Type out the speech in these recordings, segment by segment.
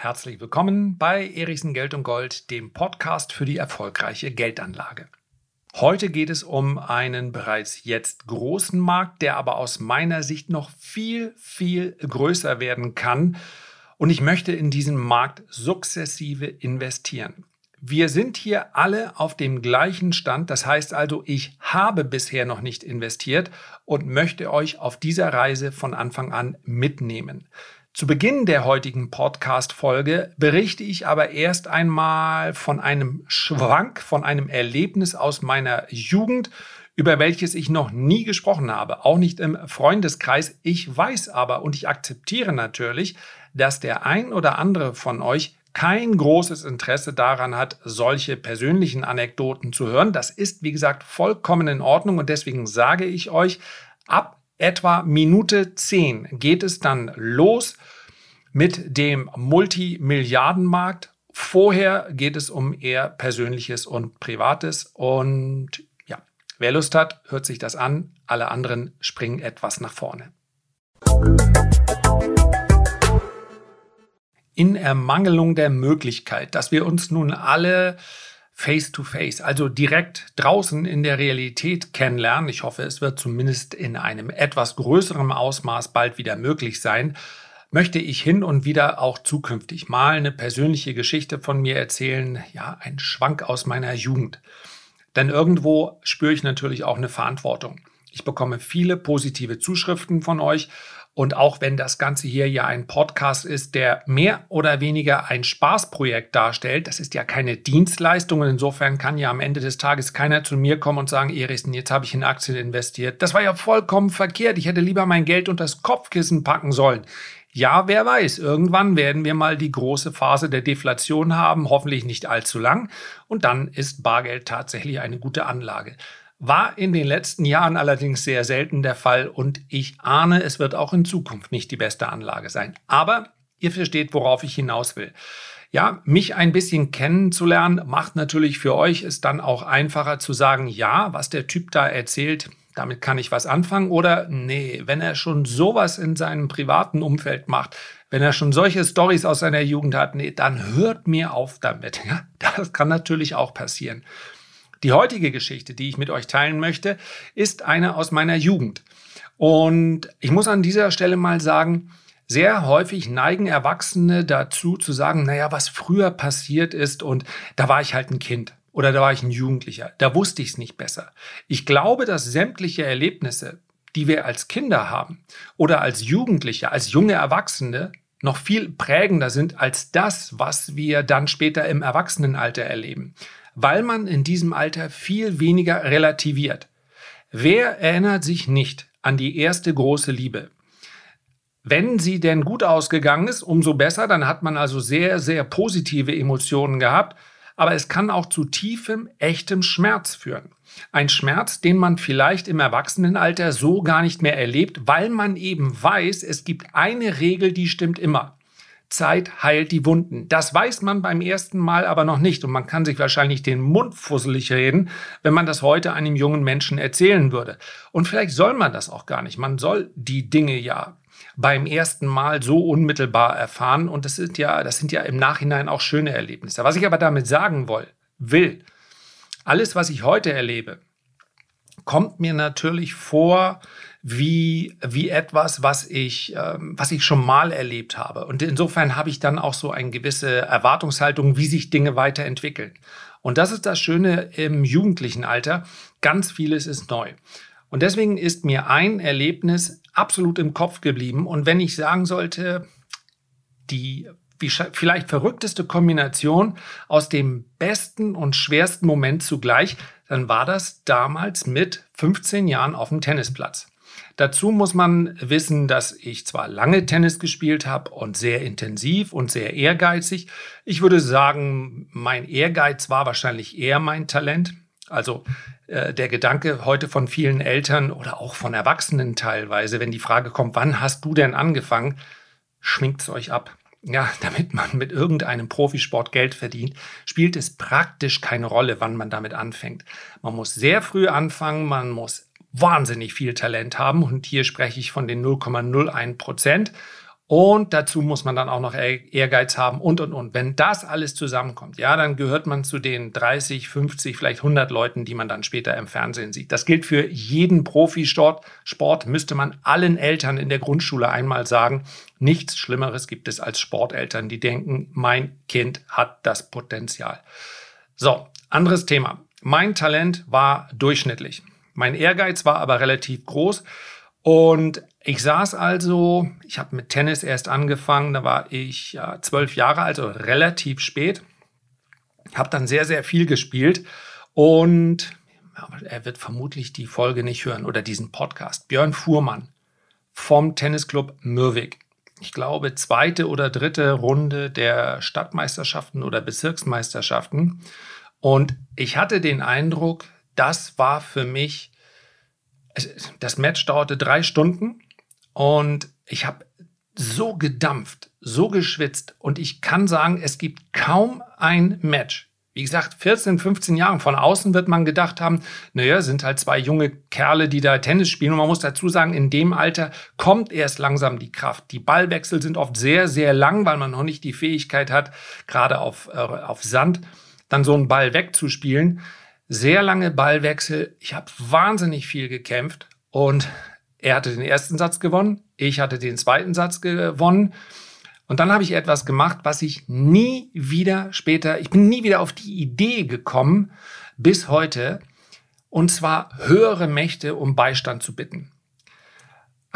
Herzlich willkommen bei Erichsen Geld und Gold, dem Podcast für die erfolgreiche Geldanlage. Heute geht es um einen bereits jetzt großen Markt, der aber aus meiner Sicht noch viel, viel größer werden kann. Und ich möchte in diesen Markt sukzessive investieren. Wir sind hier alle auf dem gleichen Stand. Das heißt also, ich habe bisher noch nicht investiert und möchte euch auf dieser Reise von Anfang an mitnehmen. Zu Beginn der heutigen Podcast-Folge berichte ich aber erst einmal von einem Schwank, von einem Erlebnis aus meiner Jugend, über welches ich noch nie gesprochen habe, auch nicht im Freundeskreis. Ich weiß aber und ich akzeptiere natürlich, dass der ein oder andere von euch kein großes Interesse daran hat, solche persönlichen Anekdoten zu hören. Das ist, wie gesagt, vollkommen in Ordnung und deswegen sage ich euch, ab etwa Minute 10 geht es dann los mit dem Multimilliardenmarkt. Vorher geht es um eher Persönliches und Privates. Und ja, wer Lust hat, hört sich das an. Alle anderen springen etwas nach vorne. In Ermangelung der Möglichkeit, dass wir uns nun alle face-to-face, also direkt draußen in der Realität kennenlernen. Ich hoffe, es wird zumindest in einem etwas größeren Ausmaß bald wieder möglich sein. Möchte ich hin und wieder auch zukünftig mal eine persönliche Geschichte von mir erzählen, ja, ein Schwank aus meiner Jugend. Denn irgendwo spüre ich natürlich auch eine Verantwortung. Ich bekomme viele positive Zuschriften von euch und auch wenn das Ganze hier ja ein Podcast ist, der mehr oder weniger ein Spaßprojekt darstellt, das ist ja keine Dienstleistung und insofern kann ja am Ende des Tages keiner zu mir kommen und sagen, Eristen, jetzt habe ich in Aktien investiert. Das war ja vollkommen verkehrt. Ich hätte lieber mein Geld unter das Kopfkissen packen sollen. Ja, wer weiß, irgendwann werden wir mal die große Phase der Deflation haben, hoffentlich nicht allzu lang, und dann ist Bargeld tatsächlich eine gute Anlage. War in den letzten Jahren allerdings sehr selten der Fall und ich ahne, es wird auch in Zukunft nicht die beste Anlage sein. Aber ihr versteht, worauf ich hinaus will. Ja, mich ein bisschen kennenzulernen, macht natürlich für euch es dann auch einfacher zu sagen, ja, was der Typ da erzählt, damit kann ich was anfangen. Oder nee, wenn er schon sowas in seinem privaten Umfeld macht, wenn er schon solche Stories aus seiner Jugend hat, nee, dann hört mir auf damit. Ja, das kann natürlich auch passieren. Die heutige Geschichte, die ich mit euch teilen möchte, ist eine aus meiner Jugend. Und ich muss an dieser Stelle mal sagen, sehr häufig neigen Erwachsene dazu zu sagen, naja, was früher passiert ist und da war ich halt ein Kind oder da war ich ein Jugendlicher, da wusste ich es nicht besser. Ich glaube, dass sämtliche Erlebnisse, die wir als Kinder haben oder als Jugendliche, als junge Erwachsene, noch viel prägender sind als das, was wir dann später im Erwachsenenalter erleben weil man in diesem Alter viel weniger relativiert. Wer erinnert sich nicht an die erste große Liebe? Wenn sie denn gut ausgegangen ist, umso besser, dann hat man also sehr, sehr positive Emotionen gehabt, aber es kann auch zu tiefem, echtem Schmerz führen. Ein Schmerz, den man vielleicht im Erwachsenenalter so gar nicht mehr erlebt, weil man eben weiß, es gibt eine Regel, die stimmt immer. Zeit heilt die Wunden. Das weiß man beim ersten Mal aber noch nicht und man kann sich wahrscheinlich den Mund fusselig reden, wenn man das heute einem jungen Menschen erzählen würde. Und vielleicht soll man das auch gar nicht. Man soll die Dinge ja beim ersten Mal so unmittelbar erfahren und das sind ja, das sind ja im Nachhinein auch schöne Erlebnisse. Was ich aber damit sagen will, will, alles, was ich heute erlebe, kommt mir natürlich vor wie, wie etwas, was ich, ähm, was ich schon mal erlebt habe. Und insofern habe ich dann auch so eine gewisse Erwartungshaltung, wie sich Dinge weiterentwickeln. Und das ist das Schöne im jugendlichen Alter. Ganz vieles ist neu. Und deswegen ist mir ein Erlebnis absolut im Kopf geblieben. Und wenn ich sagen sollte, die vielleicht verrückteste Kombination aus dem besten und schwersten Moment zugleich, dann war das damals mit 15 Jahren auf dem Tennisplatz. Dazu muss man wissen, dass ich zwar lange Tennis gespielt habe und sehr intensiv und sehr ehrgeizig. Ich würde sagen, mein Ehrgeiz war wahrscheinlich eher mein Talent. Also äh, der Gedanke heute von vielen Eltern oder auch von Erwachsenen teilweise, wenn die Frage kommt, wann hast du denn angefangen, schminkt es euch ab. Ja, damit man mit irgendeinem Profisport Geld verdient, spielt es praktisch keine Rolle, wann man damit anfängt. Man muss sehr früh anfangen, man muss wahnsinnig viel Talent haben und hier spreche ich von den 0,01 Prozent. Und dazu muss man dann auch noch Ehrgeiz haben und, und, und. Wenn das alles zusammenkommt, ja, dann gehört man zu den 30, 50, vielleicht 100 Leuten, die man dann später im Fernsehen sieht. Das gilt für jeden Profisport. Sport müsste man allen Eltern in der Grundschule einmal sagen. Nichts Schlimmeres gibt es als Sporteltern, die denken, mein Kind hat das Potenzial. So, anderes Thema. Mein Talent war durchschnittlich. Mein Ehrgeiz war aber relativ groß. Und ich saß also, ich habe mit Tennis erst angefangen, da war ich ja, zwölf Jahre alt, also relativ spät. Habe dann sehr, sehr viel gespielt und er wird vermutlich die Folge nicht hören oder diesen Podcast. Björn Fuhrmann vom Tennisclub Mürwik. Ich glaube, zweite oder dritte Runde der Stadtmeisterschaften oder Bezirksmeisterschaften. Und ich hatte den Eindruck, das war für mich, das Match dauerte drei Stunden und ich habe so gedampft, so geschwitzt und ich kann sagen, es gibt kaum ein Match. Wie gesagt, 14, 15 Jahre von außen wird man gedacht haben, naja, sind halt zwei junge Kerle, die da Tennis spielen. Und man muss dazu sagen, in dem Alter kommt erst langsam die Kraft. Die Ballwechsel sind oft sehr, sehr lang, weil man noch nicht die Fähigkeit hat, gerade auf, äh, auf Sand, dann so einen Ball wegzuspielen. Sehr lange Ballwechsel. Ich habe wahnsinnig viel gekämpft und er hatte den ersten Satz gewonnen, ich hatte den zweiten Satz gewonnen. Und dann habe ich etwas gemacht, was ich nie wieder später, ich bin nie wieder auf die Idee gekommen, bis heute, und zwar höhere Mächte um Beistand zu bitten.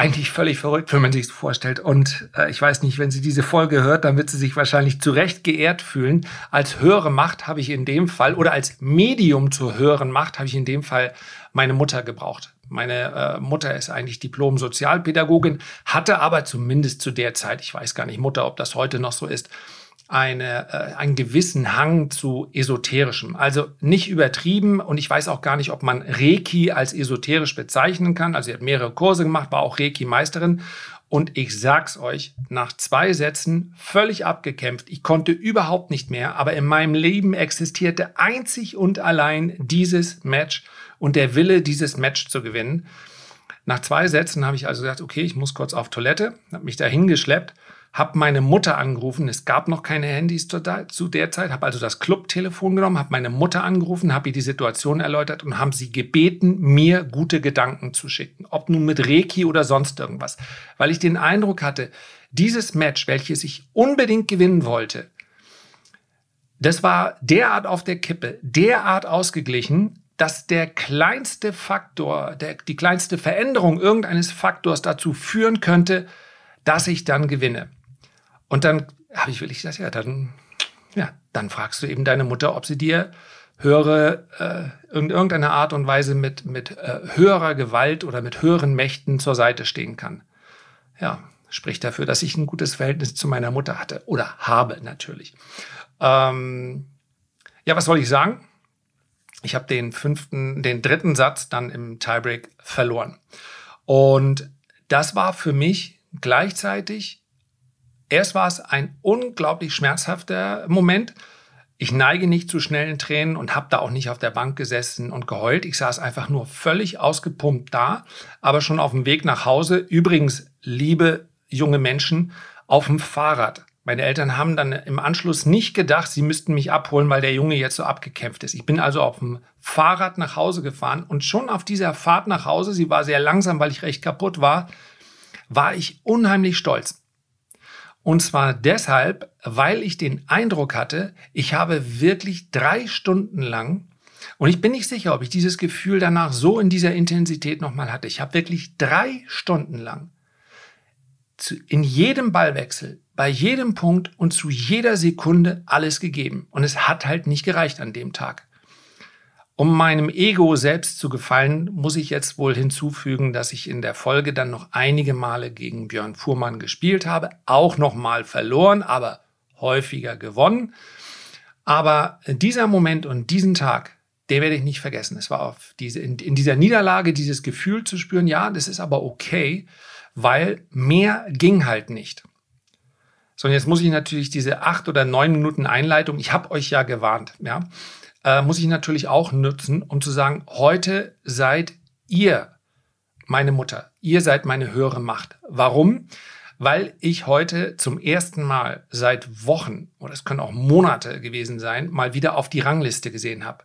Eigentlich völlig verrückt, wenn man sich vorstellt. Und äh, ich weiß nicht, wenn sie diese Folge hört, dann wird sie sich wahrscheinlich zu Recht geehrt fühlen. Als höhere Macht habe ich in dem Fall, oder als Medium zur höheren Macht habe ich in dem Fall meine Mutter gebraucht. Meine äh, Mutter ist eigentlich Diplom-Sozialpädagogin, hatte aber zumindest zu der Zeit, ich weiß gar nicht, Mutter, ob das heute noch so ist, eine, äh, einen gewissen Hang zu esoterischem. Also nicht übertrieben und ich weiß auch gar nicht, ob man Reiki als esoterisch bezeichnen kann. Also sie hat mehrere Kurse gemacht, war auch Reiki-Meisterin. Und ich sag's euch, nach zwei Sätzen völlig abgekämpft. Ich konnte überhaupt nicht mehr, aber in meinem Leben existierte einzig und allein dieses Match und der Wille, dieses Match zu gewinnen. Nach zwei Sätzen habe ich also gesagt, okay, ich muss kurz auf Toilette, habe mich da hingeschleppt, habe meine Mutter angerufen. Es gab noch keine Handys zu, der Zeit, habe also das Clubtelefon genommen, habe meine Mutter angerufen, habe ihr die Situation erläutert und haben sie gebeten, mir gute Gedanken zu schicken, ob nun mit Reiki oder sonst irgendwas, weil ich den Eindruck hatte, dieses Match, welches ich unbedingt gewinnen wollte, das war derart auf der Kippe, derart ausgeglichen, dass der kleinste Faktor, der, die kleinste Veränderung irgendeines Faktors dazu führen könnte, dass ich dann gewinne. Und dann habe ich wirklich gesagt, ja, dann, ja, dann fragst du eben deine Mutter, ob sie dir höhere, äh, in irgendeiner Art und Weise mit, mit äh, höherer Gewalt oder mit höheren Mächten zur Seite stehen kann. Ja, spricht dafür, dass ich ein gutes Verhältnis zu meiner Mutter hatte oder habe natürlich. Ähm, ja, was soll ich sagen? Ich habe den fünften, den dritten Satz dann im Tiebreak verloren. Und das war für mich gleichzeitig, erst war es ein unglaublich schmerzhafter Moment. Ich neige nicht zu schnellen Tränen und habe da auch nicht auf der Bank gesessen und geheult. Ich saß einfach nur völlig ausgepumpt da, aber schon auf dem Weg nach Hause. Übrigens, liebe junge Menschen, auf dem Fahrrad. Meine Eltern haben dann im Anschluss nicht gedacht, sie müssten mich abholen, weil der Junge jetzt so abgekämpft ist. Ich bin also auf dem Fahrrad nach Hause gefahren und schon auf dieser Fahrt nach Hause, sie war sehr langsam, weil ich recht kaputt war, war ich unheimlich stolz. Und zwar deshalb, weil ich den Eindruck hatte, ich habe wirklich drei Stunden lang, und ich bin nicht sicher, ob ich dieses Gefühl danach so in dieser Intensität nochmal hatte, ich habe wirklich drei Stunden lang in jedem Ballwechsel bei jedem Punkt und zu jeder Sekunde alles gegeben. Und es hat halt nicht gereicht an dem Tag. Um meinem Ego selbst zu gefallen, muss ich jetzt wohl hinzufügen, dass ich in der Folge dann noch einige Male gegen Björn Fuhrmann gespielt habe, auch noch mal verloren, aber häufiger gewonnen. Aber dieser Moment und diesen Tag, den werde ich nicht vergessen. Es war auf diese, in, in dieser Niederlage dieses Gefühl zu spüren, ja, das ist aber okay, weil mehr ging halt nicht. So, und jetzt muss ich natürlich diese acht oder neun Minuten Einleitung, ich habe euch ja gewarnt, ja, äh, muss ich natürlich auch nutzen, um zu sagen, heute seid ihr meine Mutter. Ihr seid meine höhere Macht. Warum? weil ich heute zum ersten Mal seit Wochen, oder es können auch Monate gewesen sein, mal wieder auf die Rangliste gesehen habe.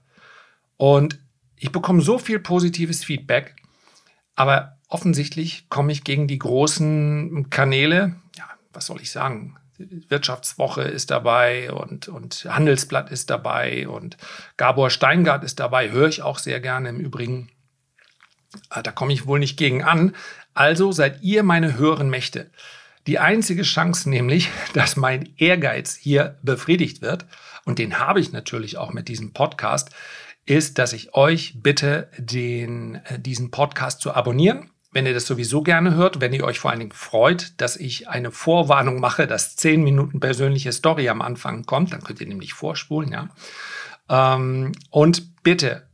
Und ich bekomme so viel positives Feedback, aber offensichtlich komme ich gegen die großen Kanäle, ja, was soll ich sagen? Wirtschaftswoche ist dabei und, und Handelsblatt ist dabei und Gabor Steingart ist dabei, höre ich auch sehr gerne im Übrigen. Ah, da komme ich wohl nicht gegen an. Also seid ihr meine höheren Mächte. Die einzige Chance nämlich, dass mein Ehrgeiz hier befriedigt wird, und den habe ich natürlich auch mit diesem Podcast, ist, dass ich euch bitte, den, äh, diesen Podcast zu abonnieren. Wenn ihr das sowieso gerne hört, wenn ihr euch vor allen Dingen freut, dass ich eine Vorwarnung mache, dass 10 Minuten persönliche Story am Anfang kommt, dann könnt ihr nämlich vorspulen, ja. Ähm, und bitte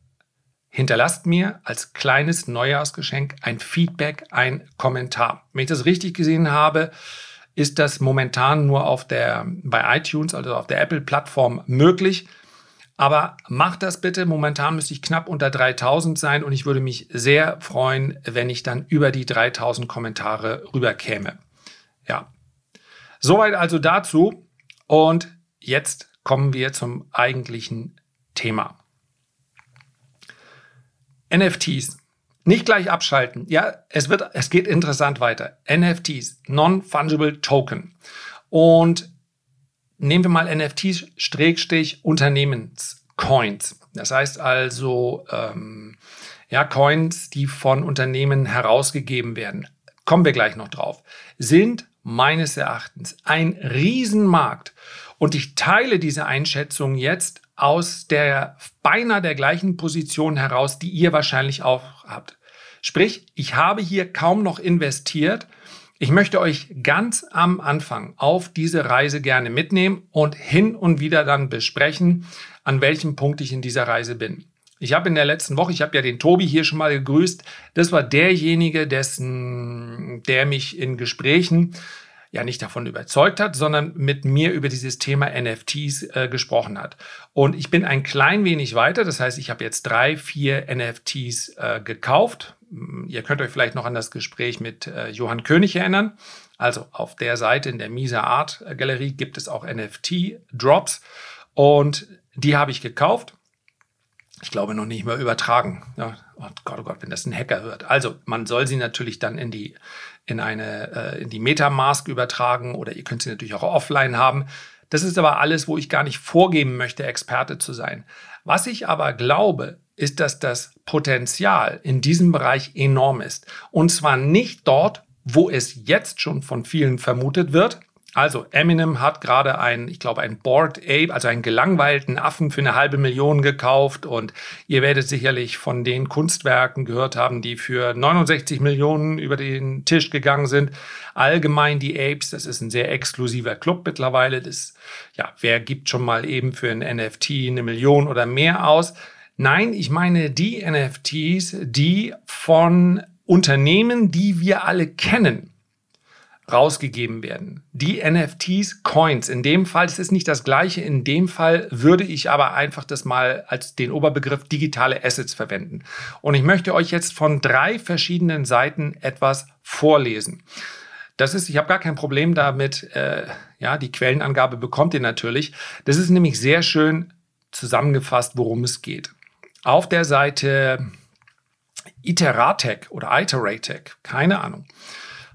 hinterlasst mir als kleines Neujahrsgeschenk ein Feedback, ein Kommentar. Wenn ich das richtig gesehen habe, ist das momentan nur auf der, bei iTunes, also auf der Apple-Plattform möglich. Aber macht das bitte. Momentan müsste ich knapp unter 3000 sein und ich würde mich sehr freuen, wenn ich dann über die 3000 Kommentare rüberkäme. Ja. Soweit also dazu. Und jetzt kommen wir zum eigentlichen Thema. NFTs. Nicht gleich abschalten. Ja, es wird, es geht interessant weiter. NFTs, Non-Fungible Token. Und nehmen wir mal NFTs, Schrägstrich, Unternehmenscoins. Das heißt also, ähm, ja, Coins, die von Unternehmen herausgegeben werden. Kommen wir gleich noch drauf. Sind meines Erachtens ein Riesenmarkt. Und ich teile diese Einschätzung jetzt aus der beinahe der gleichen Position heraus, die ihr wahrscheinlich auch habt. Sprich, ich habe hier kaum noch investiert. Ich möchte euch ganz am Anfang auf diese Reise gerne mitnehmen und hin und wieder dann besprechen, an welchem Punkt ich in dieser Reise bin. Ich habe in der letzten Woche, ich habe ja den Tobi hier schon mal gegrüßt, das war derjenige, dessen, der mich in Gesprächen ja nicht davon überzeugt hat, sondern mit mir über dieses Thema NFTs äh, gesprochen hat. Und ich bin ein klein wenig weiter, das heißt, ich habe jetzt drei, vier NFTs äh, gekauft. Ihr könnt euch vielleicht noch an das Gespräch mit äh, Johann König erinnern. Also auf der Seite in der Misa Art Galerie gibt es auch NFT-Drops und die habe ich gekauft. Ich glaube noch nicht mehr übertragen. Ja, oh Gott, oh Gott, wenn das ein Hacker hört. Also man soll sie natürlich dann in die in eine äh, in die Metamask übertragen oder ihr könnt sie natürlich auch offline haben. Das ist aber alles, wo ich gar nicht vorgeben möchte, Experte zu sein. Was ich aber glaube, ist, dass das Potenzial in diesem Bereich enorm ist. Und zwar nicht dort, wo es jetzt schon von vielen vermutet wird, also Eminem hat gerade ein, ich glaube, ein Board Ape, also einen gelangweilten Affen für eine halbe Million gekauft und ihr werdet sicherlich von den Kunstwerken gehört haben, die für 69 Millionen über den Tisch gegangen sind. Allgemein die Apes, das ist ein sehr exklusiver Club mittlerweile. Das, ja, wer gibt schon mal eben für ein NFT eine Million oder mehr aus? Nein, ich meine die NFTs, die von Unternehmen, die wir alle kennen, rausgegeben werden. Die NFTs, Coins. In dem Fall ist es nicht das gleiche. In dem Fall würde ich aber einfach das mal als den Oberbegriff digitale Assets verwenden. Und ich möchte euch jetzt von drei verschiedenen Seiten etwas vorlesen. Das ist, ich habe gar kein Problem damit. Äh, ja, die Quellenangabe bekommt ihr natürlich. Das ist nämlich sehr schön zusammengefasst, worum es geht. Auf der Seite Iteratec oder Iteratec, keine Ahnung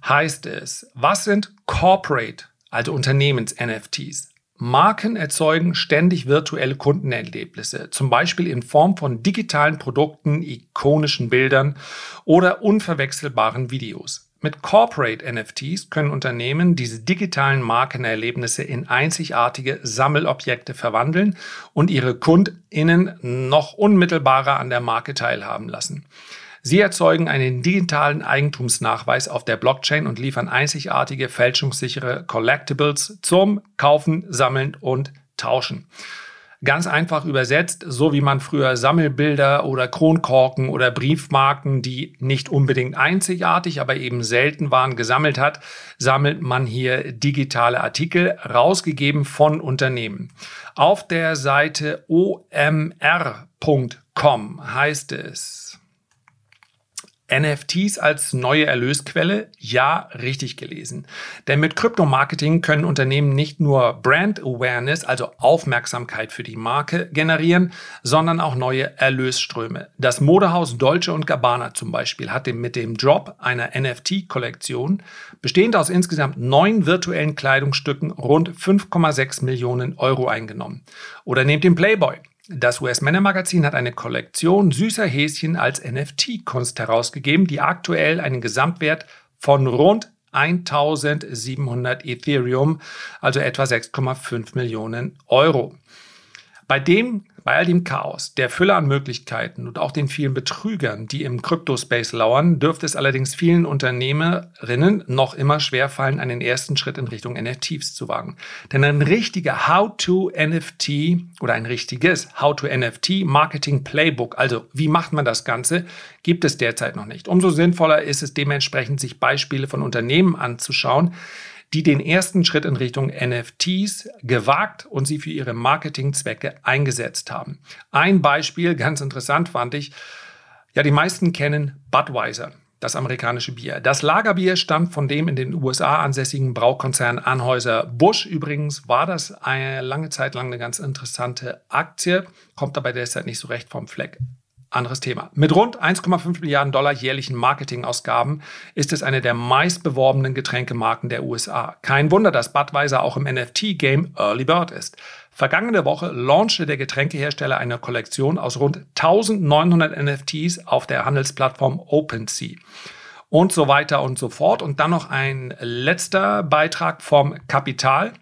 heißt es, was sind Corporate, also Unternehmens-NFTs? Marken erzeugen ständig virtuelle Kundenerlebnisse, zum Beispiel in Form von digitalen Produkten, ikonischen Bildern oder unverwechselbaren Videos. Mit Corporate NFTs können Unternehmen diese digitalen Markenerlebnisse in einzigartige Sammelobjekte verwandeln und ihre KundInnen noch unmittelbarer an der Marke teilhaben lassen. Sie erzeugen einen digitalen Eigentumsnachweis auf der Blockchain und liefern einzigartige, fälschungssichere Collectibles zum Kaufen, Sammeln und Tauschen. Ganz einfach übersetzt, so wie man früher Sammelbilder oder Kronkorken oder Briefmarken, die nicht unbedingt einzigartig, aber eben selten waren, gesammelt hat, sammelt man hier digitale Artikel, rausgegeben von Unternehmen. Auf der Seite omr.com heißt es, NFTs als neue Erlösquelle? Ja, richtig gelesen. Denn mit Kryptomarketing können Unternehmen nicht nur Brand Awareness, also Aufmerksamkeit für die Marke generieren, sondern auch neue Erlösströme. Das Modehaus Dolce Gabbana zum Beispiel hat mit dem Drop einer NFT-Kollektion, bestehend aus insgesamt neun virtuellen Kleidungsstücken, rund 5,6 Millionen Euro eingenommen. Oder nehmt den Playboy. Das US-Männermagazin hat eine Kollektion süßer Häschen als NFT-Kunst herausgegeben, die aktuell einen Gesamtwert von rund 1700 Ethereum, also etwa 6,5 Millionen Euro. Bei dem bei all dem Chaos, der Fülle an Möglichkeiten und auch den vielen Betrügern, die im Crypto-Space lauern, dürfte es allerdings vielen Unternehmerinnen noch immer schwerfallen, einen ersten Schritt in Richtung NFTs zu wagen. Denn ein richtiger How-to-NFT oder ein richtiges How-to-NFT-Marketing-Playbook, also wie macht man das Ganze, gibt es derzeit noch nicht. Umso sinnvoller ist es dementsprechend, sich Beispiele von Unternehmen anzuschauen, die den ersten Schritt in Richtung NFTs gewagt und sie für ihre Marketingzwecke eingesetzt haben. Ein Beispiel, ganz interessant fand ich, ja, die meisten kennen Budweiser das amerikanische Bier. Das Lagerbier stammt von dem in den USA ansässigen Braukonzern Anhäuser Busch. Übrigens war das eine lange Zeit lang eine ganz interessante Aktie, kommt aber derzeit nicht so recht vom Fleck. Anderes Thema. Mit rund 1,5 Milliarden Dollar jährlichen Marketingausgaben ist es eine der meistbeworbenen Getränkemarken der USA. Kein Wunder, dass Budweiser auch im NFT-Game Early Bird ist. Vergangene Woche launchte der Getränkehersteller eine Kollektion aus rund 1900 NFTs auf der Handelsplattform OpenSea. Und so weiter und so fort. Und dann noch ein letzter Beitrag vom Kapital.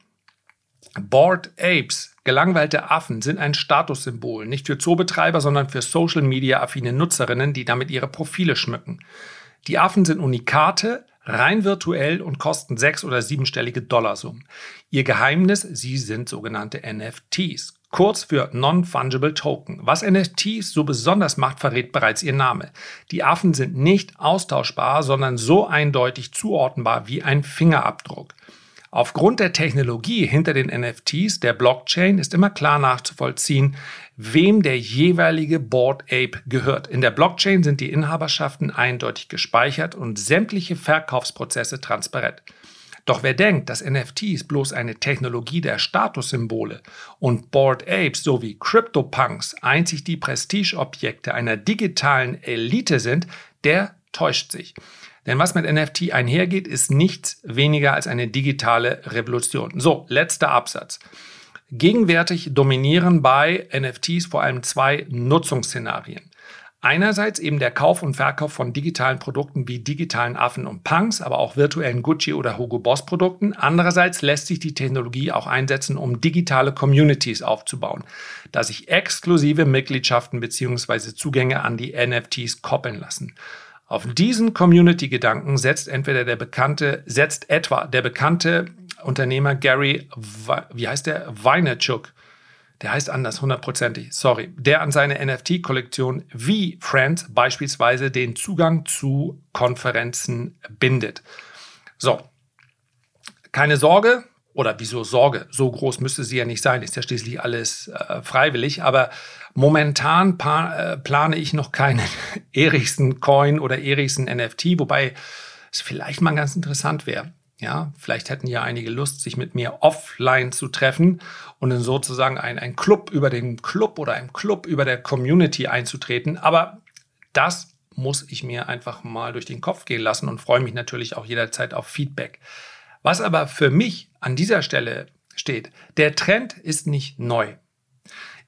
Bored Apes Gelangweilte Affen sind ein Statussymbol, nicht für Zoobetreiber, sondern für Social-Media-affine Nutzerinnen, die damit ihre Profile schmücken. Die Affen sind Unikate, rein virtuell und kosten sechs- oder siebenstellige Dollarsummen. Ihr Geheimnis, sie sind sogenannte NFTs, kurz für Non-Fungible Token. Was NFTs so besonders macht, verrät bereits ihr Name. Die Affen sind nicht austauschbar, sondern so eindeutig zuordnenbar wie ein Fingerabdruck. Aufgrund der Technologie hinter den NFTs, der Blockchain, ist immer klar nachzuvollziehen, wem der jeweilige Board Ape gehört. In der Blockchain sind die Inhaberschaften eindeutig gespeichert und sämtliche Verkaufsprozesse transparent. Doch wer denkt, dass NFTs bloß eine Technologie der Statussymbole und Board Apes sowie CryptoPunks einzig die Prestigeobjekte einer digitalen Elite sind, der täuscht sich. Denn was mit NFT einhergeht, ist nichts weniger als eine digitale Revolution. So, letzter Absatz. Gegenwärtig dominieren bei NFTs vor allem zwei Nutzungsszenarien. Einerseits eben der Kauf und Verkauf von digitalen Produkten wie digitalen Affen und Punks, aber auch virtuellen Gucci oder Hugo Boss Produkten. Andererseits lässt sich die Technologie auch einsetzen, um digitale Communities aufzubauen, da sich exklusive Mitgliedschaften bzw. Zugänge an die NFTs koppeln lassen. Auf diesen Community-Gedanken setzt entweder der bekannte, setzt etwa der bekannte Unternehmer Gary, wie heißt der? Vaynerchuk. Der heißt anders, hundertprozentig, sorry. Der an seine NFT-Kollektion wie Friends beispielsweise den Zugang zu Konferenzen bindet. So. Keine Sorge, oder wieso Sorge? So groß müsste sie ja nicht sein, ist ja schließlich alles äh, freiwillig. Aber momentan äh, plane ich noch keinen Erichsen Coin oder Erichsen NFT, wobei es vielleicht mal ganz interessant wäre. Ja, vielleicht hätten ja einige Lust, sich mit mir offline zu treffen und in sozusagen ein, ein Club über den Club oder ein Club über der Community einzutreten. Aber das muss ich mir einfach mal durch den Kopf gehen lassen und freue mich natürlich auch jederzeit auf Feedback. Was aber für mich an dieser Stelle steht, der Trend ist nicht neu.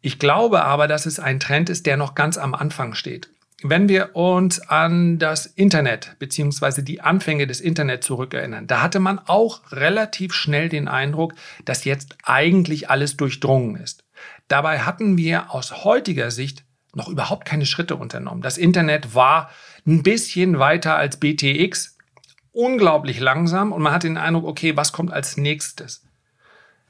Ich glaube aber, dass es ein Trend ist, der noch ganz am Anfang steht. Wenn wir uns an das Internet bzw. die Anfänge des Internet zurückerinnern, da hatte man auch relativ schnell den Eindruck, dass jetzt eigentlich alles durchdrungen ist. Dabei hatten wir aus heutiger Sicht noch überhaupt keine Schritte unternommen. Das Internet war ein bisschen weiter als BTX, unglaublich langsam und man hat den Eindruck, okay, was kommt als nächstes?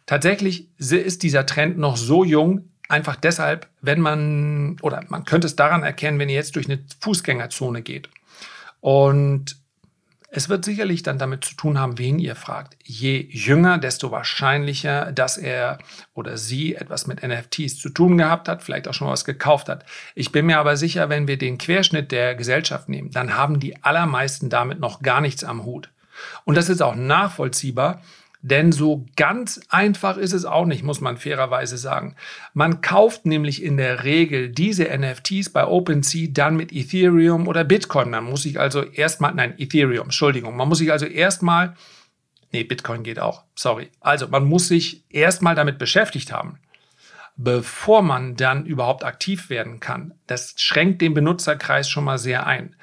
Tatsächlich ist dieser Trend noch so jung, einfach deshalb, wenn man, oder man könnte es daran erkennen, wenn ihr jetzt durch eine Fußgängerzone geht und Es wird sicherlich dann damit zu tun haben, wen ihr fragt. Je jünger, desto wahrscheinlicher, dass er oder sie etwas mit NFTs zu tun gehabt hat, vielleicht auch schon was gekauft hat. Ich bin mir aber sicher, wenn wir den Querschnitt der Gesellschaft nehmen, dann haben die allermeisten damit noch gar nichts am Hut. Und das ist auch nachvollziehbar, denn so ganz einfach ist es auch nicht, muss man fairerweise sagen. Man kauft nämlich in der Regel diese NFTs bei OpenSea dann mit Ethereum oder Bitcoin. Man muss sich also erstmal, nein, Ethereum, Entschuldigung, man muss sich also erstmal, nee, Bitcoin geht auch, sorry. Also man muss sich erstmal damit beschäftigt haben, bevor man dann überhaupt aktiv werden kann. Das schränkt den Benutzerkreis schon mal sehr ein.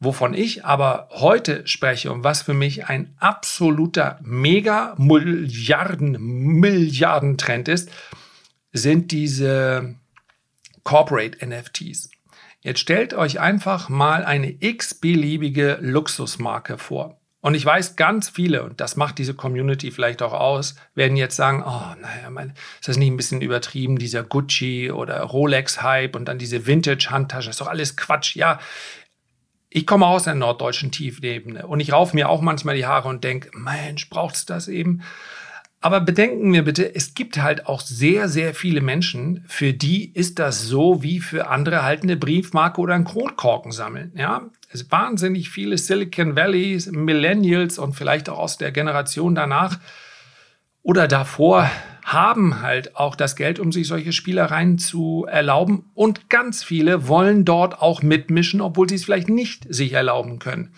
Wovon ich aber heute spreche und was für mich ein absoluter Mega-Milliarden, Milliarden-Trend ist, sind diese Corporate NFTs. Jetzt stellt euch einfach mal eine x-beliebige Luxusmarke vor. Und ich weiß, ganz viele, und das macht diese Community vielleicht auch aus, werden jetzt sagen, oh, naja, mein, ist das nicht ein bisschen übertrieben, dieser Gucci oder Rolex-Hype und dann diese Vintage-Handtasche, ist doch alles Quatsch. Ja, ich komme aus der norddeutschen Tiefebene und ich raufe mir auch manchmal die Haare und denke, Mensch, braucht es das eben? Aber bedenken wir bitte, es gibt halt auch sehr, sehr viele Menschen, für die ist das so wie für andere halt eine Briefmarke oder ein Kronkorken sammeln. Ja, es wahnsinnig viele Silicon Valleys, Millennials und vielleicht auch aus der Generation danach oder davor haben halt auch das Geld, um sich solche Spielereien zu erlauben. Und ganz viele wollen dort auch mitmischen, obwohl sie es vielleicht nicht sich erlauben können.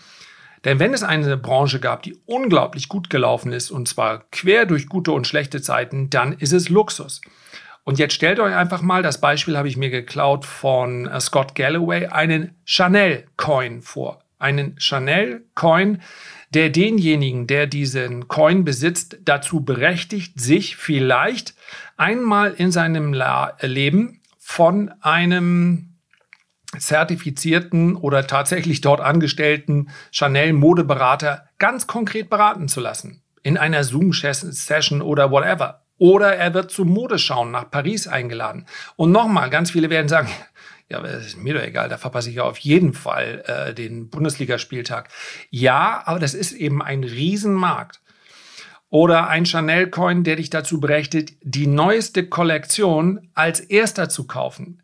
Denn wenn es eine Branche gab, die unglaublich gut gelaufen ist, und zwar quer durch gute und schlechte Zeiten, dann ist es Luxus. Und jetzt stellt euch einfach mal, das Beispiel habe ich mir geklaut von äh, Scott Galloway, einen Chanel-Coin vor. Einen Chanel-Coin, der denjenigen, der diesen Coin besitzt, dazu berechtigt, sich vielleicht einmal in seinem La Leben von einem zertifizierten oder tatsächlich dort angestellten Chanel-Modeberater ganz konkret beraten zu lassen. In einer Zoom-Session oder whatever. Oder er wird zum Modeschauen nach Paris eingeladen. Und nochmal, ganz viele werden sagen, ja, ist mir doch egal, da verpasse ich ja auf jeden Fall äh, den Bundesligaspieltag. Ja, aber das ist eben ein Riesenmarkt. Oder ein Chanel-Coin, der dich dazu berechtigt, die neueste Kollektion als erster zu kaufen.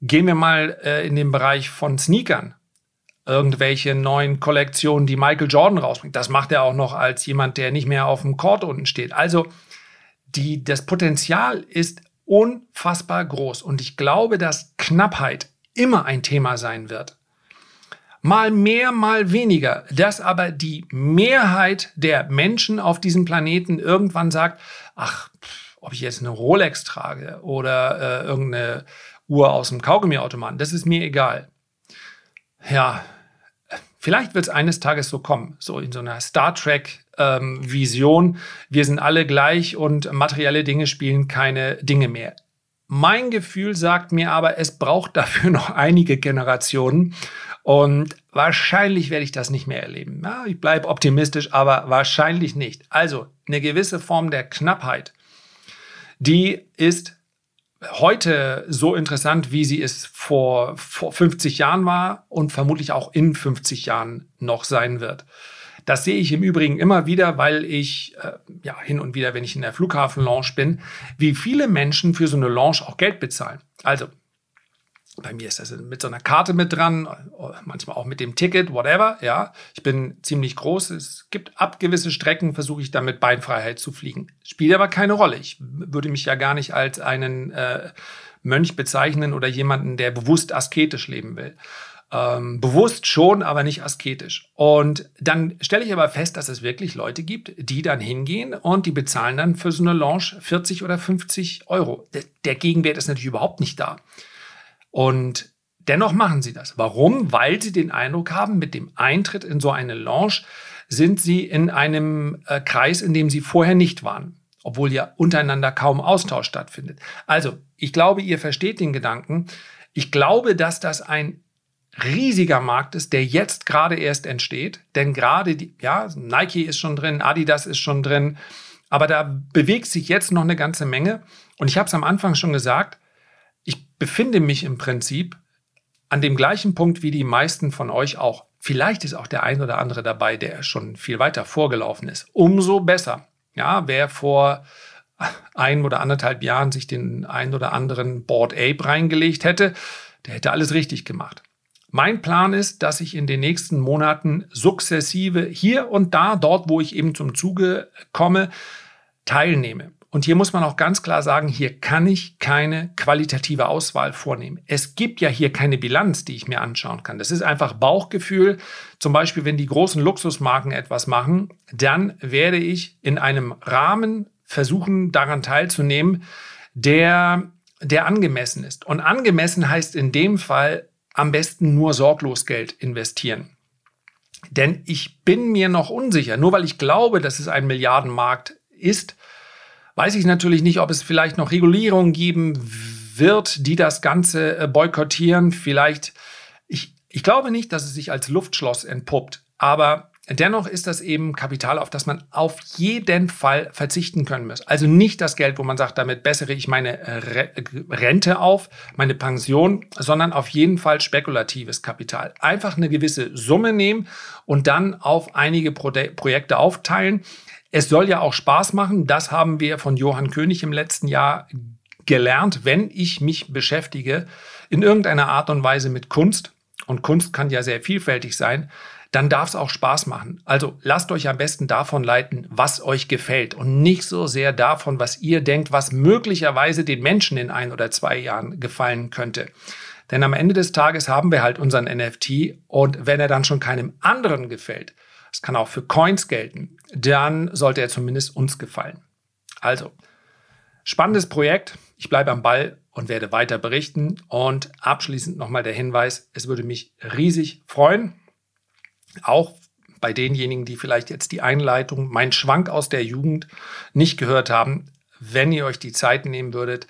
Gehen wir mal äh, in den Bereich von Sneakern. Irgendwelche neuen Kollektionen, die Michael Jordan rausbringt. Das macht er auch noch als jemand, der nicht mehr auf dem Court unten steht. Also die, das Potenzial ist unfassbar groß. Und ich glaube, dass Knappheit immer ein Thema sein wird. Mal mehr, mal weniger. Dass aber die Mehrheit der Menschen auf diesem Planeten irgendwann sagt, ach, ob ich jetzt eine Rolex trage oder äh, irgendeine Uhr aus dem Kaugummiautomaten, das ist mir egal. Ja, vielleicht wird es eines Tages so kommen, so in so einer Star Trek ähm, Vision, wir sind alle gleich und materielle Dinge spielen keine Dinge mehr. Mein Gefühl sagt mir aber, es braucht dafür noch einige Generationen und wahrscheinlich werde ich das nicht mehr erleben. Ja, ich bleibe optimistisch, aber wahrscheinlich nicht. Also eine gewisse Form der Knappheit, die ist heute so interessant, wie sie es vor, vor 50 Jahren war und vermutlich auch in 50 Jahren noch sein wird. Das sehe ich im Übrigen immer wieder, weil ich äh, ja hin und wieder, wenn ich in der Flughafenlounge bin, wie viele Menschen für so eine Lounge auch Geld bezahlen. Also bei mir ist das mit so einer Karte mit dran, manchmal auch mit dem Ticket, whatever. Ja, ich bin ziemlich groß. Es gibt ab gewisse Strecken, versuche ich dann mit Beinfreiheit zu fliegen. Spielt aber keine Rolle. Ich würde mich ja gar nicht als einen äh, Mönch bezeichnen oder jemanden, der bewusst asketisch leben will. Ähm, bewusst schon, aber nicht asketisch. Und dann stelle ich aber fest, dass es wirklich Leute gibt, die dann hingehen und die bezahlen dann für so eine Lounge 40 oder 50 Euro. Der, der Gegenwert ist natürlich überhaupt nicht da. Und dennoch machen sie das. Warum? Weil sie den Eindruck haben, mit dem Eintritt in so eine Lounge sind sie in einem äh, Kreis, in dem sie vorher nicht waren obwohl ja untereinander kaum Austausch stattfindet. Also, ich glaube, ihr versteht den Gedanken. Ich glaube, dass das ein riesiger Markt ist, der jetzt gerade erst entsteht. Denn gerade die, ja, Nike ist schon drin, Adidas ist schon drin, aber da bewegt sich jetzt noch eine ganze Menge. Und ich habe es am Anfang schon gesagt, befinde mich im Prinzip an dem gleichen Punkt wie die meisten von euch auch. Vielleicht ist auch der ein oder andere dabei, der schon viel weiter vorgelaufen ist. Umso besser. Ja, wer vor ein oder anderthalb Jahren sich den ein oder anderen Board Ape reingelegt hätte, der hätte alles richtig gemacht. Mein Plan ist, dass ich in den nächsten Monaten sukzessive hier und da, dort, wo ich eben zum Zuge komme, teilnehme. Und hier muss man auch ganz klar sagen, hier kann ich keine qualitative Auswahl vornehmen. Es gibt ja hier keine Bilanz, die ich mir anschauen kann. Das ist einfach Bauchgefühl. Zum Beispiel, wenn die großen Luxusmarken etwas machen, dann werde ich in einem Rahmen versuchen, daran teilzunehmen, der, der angemessen ist. Und angemessen heißt in dem Fall am besten nur sorglos Geld investieren. Denn ich bin mir noch unsicher, nur weil ich glaube, dass es ein Milliardenmarkt ist, weiß ich natürlich nicht, ob es vielleicht noch Regulierungen geben wird, die das Ganze äh, boykottieren. Vielleicht, ich, ich glaube nicht, dass es sich als Luftschloss entpuppt, aber Dennoch ist das eben Kapital, auf das man auf jeden Fall verzichten können muss. Also nicht das Geld, wo man sagt, damit bessere ich meine Rente auf, meine Pension, sondern auf jeden Fall spekulatives Kapital. Einfach eine gewisse Summe nehmen und dann auf einige Pro Projekte aufteilen. Es soll ja auch Spaß machen. Das haben wir von Johann König im letzten Jahr gelernt, wenn ich mich beschäftige in irgendeiner Art und Weise mit Kunst. Und Kunst kann ja sehr vielfältig sein dann darf es auch Spaß machen. Also lasst euch am besten davon leiten, was euch gefällt und nicht so sehr davon, was ihr denkt, was möglicherweise den Menschen in ein oder zwei Jahren gefallen könnte. Denn am Ende des Tages haben wir halt unseren NFT und wenn er dann schon keinem anderen gefällt, das kann auch für Coins gelten, dann sollte er zumindest uns gefallen. Also, spannendes Projekt. Ich bleibe am Ball und werde weiter berichten. Und abschließend nochmal der Hinweis, es würde mich riesig freuen, auch bei denjenigen, die vielleicht jetzt die Einleitung, mein Schwank aus der Jugend nicht gehört haben, wenn ihr euch die Zeit nehmen würdet,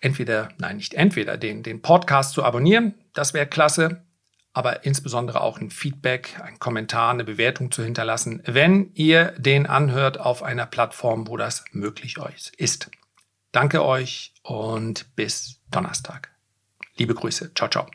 entweder, nein, nicht entweder, den, den Podcast zu abonnieren, das wäre klasse, aber insbesondere auch ein Feedback, ein Kommentar, eine Bewertung zu hinterlassen, wenn ihr den anhört auf einer Plattform, wo das möglich euch ist. Danke euch und bis Donnerstag. Liebe Grüße. Ciao, ciao.